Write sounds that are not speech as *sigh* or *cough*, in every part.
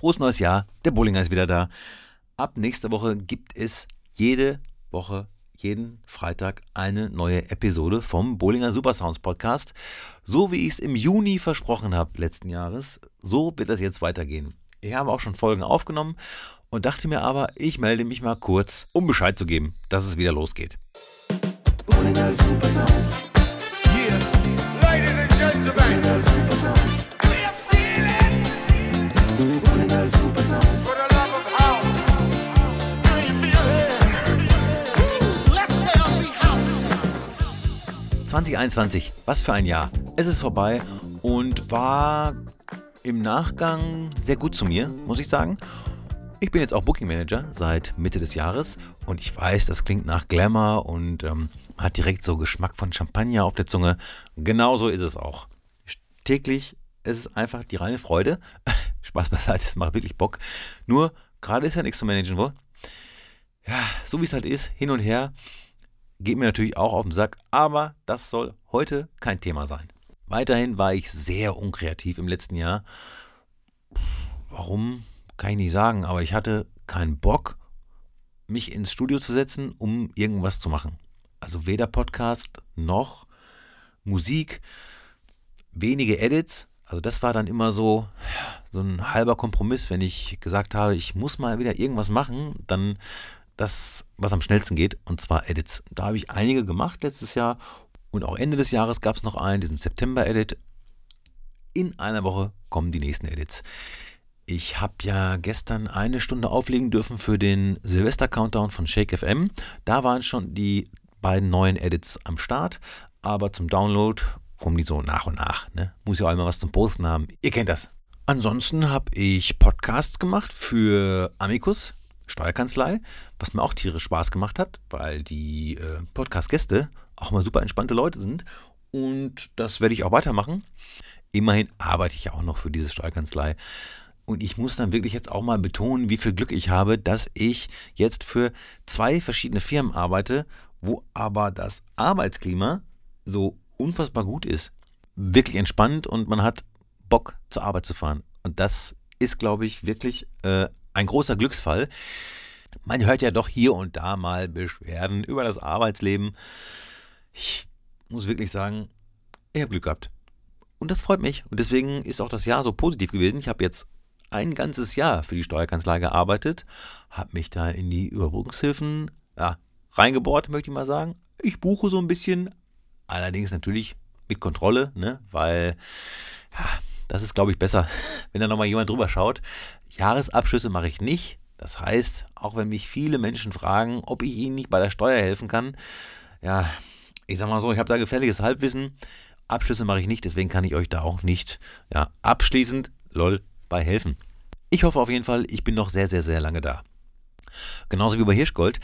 Frohes neues Jahr, der Bullinger ist wieder da. Ab nächster Woche gibt es jede Woche, jeden Freitag eine neue Episode vom Bollinger Supersounds Podcast. So wie ich es im Juni versprochen habe letzten Jahres, so wird das jetzt weitergehen. Ich habe auch schon Folgen aufgenommen und dachte mir aber, ich melde mich mal kurz, um Bescheid zu geben, dass es wieder losgeht. Bollinger Supersounds. Yeah. Ladies and gentlemen. 2021, was für ein Jahr. Es ist vorbei und war im Nachgang sehr gut zu mir, muss ich sagen. Ich bin jetzt auch Booking Manager seit Mitte des Jahres und ich weiß, das klingt nach Glamour und ähm, hat direkt so Geschmack von Champagner auf der Zunge. Genauso ist es auch. Täglich ist es einfach die reine Freude. *laughs* Spaß beiseite, es macht wirklich Bock. Nur, gerade ist ja nichts zu managen, wohl. Ja, so wie es halt ist, hin und her, geht mir natürlich auch auf den Sack, aber das soll heute kein Thema sein. Weiterhin war ich sehr unkreativ im letzten Jahr. Warum, kann ich nicht sagen, aber ich hatte keinen Bock, mich ins Studio zu setzen, um irgendwas zu machen. Also weder Podcast noch Musik, wenige Edits. Also das war dann immer so, so ein halber Kompromiss, wenn ich gesagt habe, ich muss mal wieder irgendwas machen, dann das, was am schnellsten geht, und zwar Edits. Da habe ich einige gemacht letztes Jahr und auch Ende des Jahres gab es noch einen, diesen September-Edit. In einer Woche kommen die nächsten Edits. Ich habe ja gestern eine Stunde auflegen dürfen für den Silvester-Countdown von Shake FM. Da waren schon die beiden neuen Edits am Start, aber zum Download kommen die so nach und nach. Ne? Muss ja auch immer was zum Posten haben. Ihr kennt das. Ansonsten habe ich Podcasts gemacht für Amicus, Steuerkanzlei, was mir auch tierisch Spaß gemacht hat, weil die äh, Podcast-Gäste auch mal super entspannte Leute sind. Und das werde ich auch weitermachen. Immerhin arbeite ich ja auch noch für diese Steuerkanzlei. Und ich muss dann wirklich jetzt auch mal betonen, wie viel Glück ich habe, dass ich jetzt für zwei verschiedene Firmen arbeite, wo aber das Arbeitsklima so unfassbar gut ist. Wirklich entspannt und man hat Bock zur Arbeit zu fahren. Und das ist, glaube ich, wirklich äh, ein großer Glücksfall. Man hört ja doch hier und da mal Beschwerden über das Arbeitsleben. Ich muss wirklich sagen, ich habe Glück gehabt. Und das freut mich. Und deswegen ist auch das Jahr so positiv gewesen. Ich habe jetzt ein ganzes Jahr für die Steuerkanzlei gearbeitet, habe mich da in die Überbrückungshilfen ja, reingebohrt, möchte ich mal sagen. Ich buche so ein bisschen, allerdings natürlich mit Kontrolle, ne? weil ja, das ist, glaube ich, besser, *laughs* wenn da nochmal jemand drüber schaut. Jahresabschlüsse mache ich nicht. Das heißt, auch wenn mich viele Menschen fragen, ob ich ihnen nicht bei der Steuer helfen kann, ja, ich sag mal so, ich habe da gefährliches Halbwissen. Abschlüsse mache ich nicht, deswegen kann ich euch da auch nicht ja, abschließend, lol, bei helfen. Ich hoffe auf jeden Fall, ich bin noch sehr, sehr, sehr lange da. Genauso wie bei Hirschgold,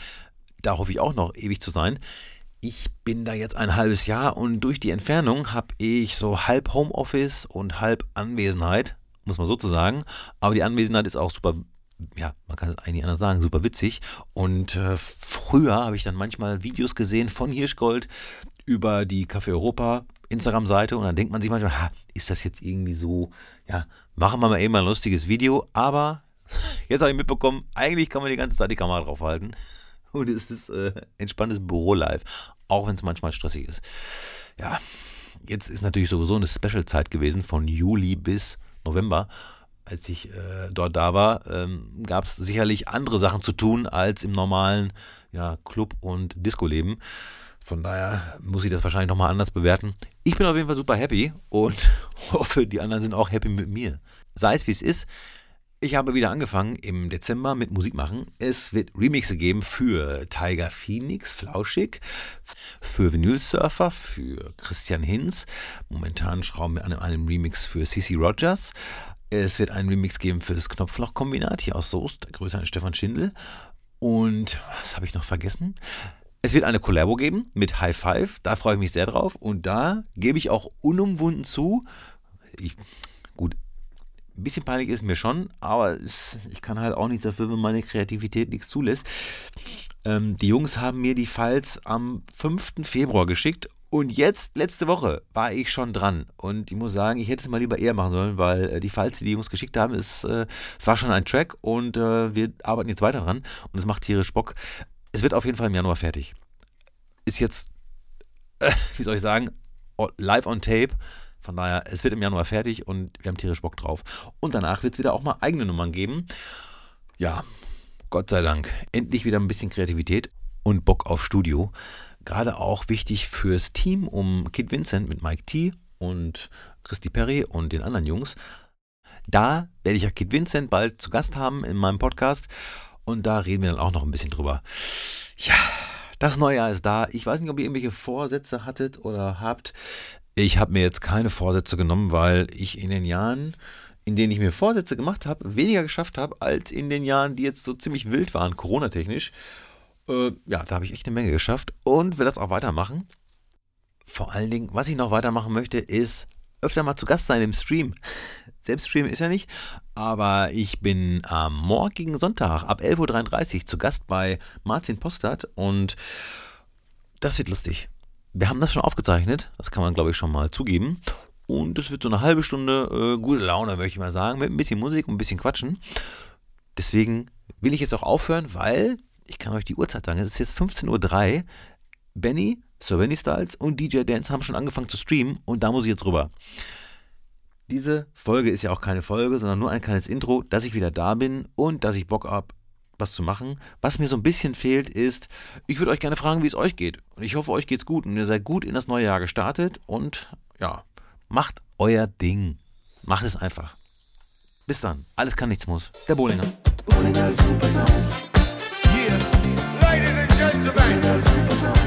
da hoffe ich auch noch ewig zu sein. Ich bin da jetzt ein halbes Jahr und durch die Entfernung habe ich so halb Homeoffice und halb Anwesenheit, muss man so zu sagen. Aber die Anwesenheit ist auch super, ja, man kann es eigentlich anders sagen, super witzig. Und äh, früher habe ich dann manchmal Videos gesehen von Hirschgold über die Café Europa Instagram-Seite und dann denkt man sich manchmal, ha, ist das jetzt irgendwie so, ja, machen wir mal eben ein lustiges Video, aber *laughs* jetzt habe ich mitbekommen, eigentlich kann man die ganze Zeit die Kamera draufhalten und es ist äh, entspanntes Büro-Live, auch wenn es manchmal stressig ist. Ja, jetzt ist natürlich sowieso eine Special-Zeit gewesen von Juli bis November. Als ich äh, dort da war, ähm, gab es sicherlich andere Sachen zu tun als im normalen ja, Club- und Disco-Leben. Von daher muss ich das wahrscheinlich nochmal anders bewerten. Ich bin auf jeden Fall super happy und *laughs* hoffe, die anderen sind auch happy mit mir. Sei es wie es ist, ich habe wieder angefangen im Dezember mit Musik machen. Es wird Remixe geben für Tiger Phoenix, Flauschig, für Vinyl Surfer, für Christian Hinz. Momentan schrauben wir an einem Remix für CC Rogers. Es wird einen Remix geben für das Knopfloch-Kombinat hier aus Soest. Grüße an Stefan Schindel. Und was habe ich noch vergessen? Es wird eine Collabo geben mit High Five, da freue ich mich sehr drauf. Und da gebe ich auch unumwunden zu, ich, gut, ein bisschen peinlich ist mir schon, aber ich kann halt auch nichts dafür, wenn meine Kreativität nichts zulässt. Ähm, die Jungs haben mir die Files am 5. Februar geschickt Und jetzt, letzte Woche, war ich schon dran. Und ich muss sagen, ich hätte es mal lieber eher machen sollen, weil äh, die Files, die die Jungs geschickt haben, ist, äh, es war schon ein Track und äh, wir arbeiten jetzt weiter dran. Und es macht tierisch Bock. Es wird auf jeden Fall im Januar fertig. Ist jetzt, *laughs* wie soll ich sagen, live on tape. Von daher, es wird im Januar fertig und wir haben tierisch Bock drauf. Und danach wird es wieder auch mal eigene Nummern geben. Ja, Gott sei Dank. Endlich wieder ein bisschen Kreativität und Bock auf Studio. Gerade auch wichtig fürs Team um Kid Vincent mit Mike T und Christy Perry und den anderen Jungs. Da werde ich ja Kid Vincent bald zu Gast haben in meinem Podcast und da reden wir dann auch noch ein bisschen drüber. Ja, das neue Jahr ist da. Ich weiß nicht, ob ihr irgendwelche Vorsätze hattet oder habt. Ich habe mir jetzt keine Vorsätze genommen, weil ich in den Jahren, in denen ich mir Vorsätze gemacht habe, weniger geschafft habe, als in den Jahren, die jetzt so ziemlich wild waren, Corona-technisch. Äh, ja, da habe ich echt eine Menge geschafft und will das auch weitermachen. Vor allen Dingen, was ich noch weitermachen möchte, ist öfter mal zu Gast sein im Stream. *laughs* Selbst streamen ist ja nicht, aber ich bin am morgigen Sonntag ab 11.33 Uhr zu Gast bei Martin Postert und das wird lustig. Wir haben das schon aufgezeichnet, das kann man glaube ich schon mal zugeben. Und es wird so eine halbe Stunde äh, gute Laune, möchte ich mal sagen, mit ein bisschen Musik und ein bisschen Quatschen. Deswegen will ich jetzt auch aufhören, weil ich kann euch die Uhrzeit sagen, es ist jetzt 15.03 Uhr. Benny, Sir Benny Styles und DJ Dance haben schon angefangen zu streamen und da muss ich jetzt rüber. Diese Folge ist ja auch keine Folge, sondern nur ein kleines Intro, dass ich wieder da bin und dass ich Bock habe, was zu machen. Was mir so ein bisschen fehlt, ist, ich würde euch gerne fragen, wie es euch geht. Und ich hoffe, euch geht's gut und ihr seid gut in das neue Jahr gestartet und ja, macht euer Ding. Macht es einfach. Bis dann. Alles kann, nichts muss. Der Bolinger. Bolinger Super Sounds. Yeah. Ladies and Gentlemen. Bolinger Super Sounds.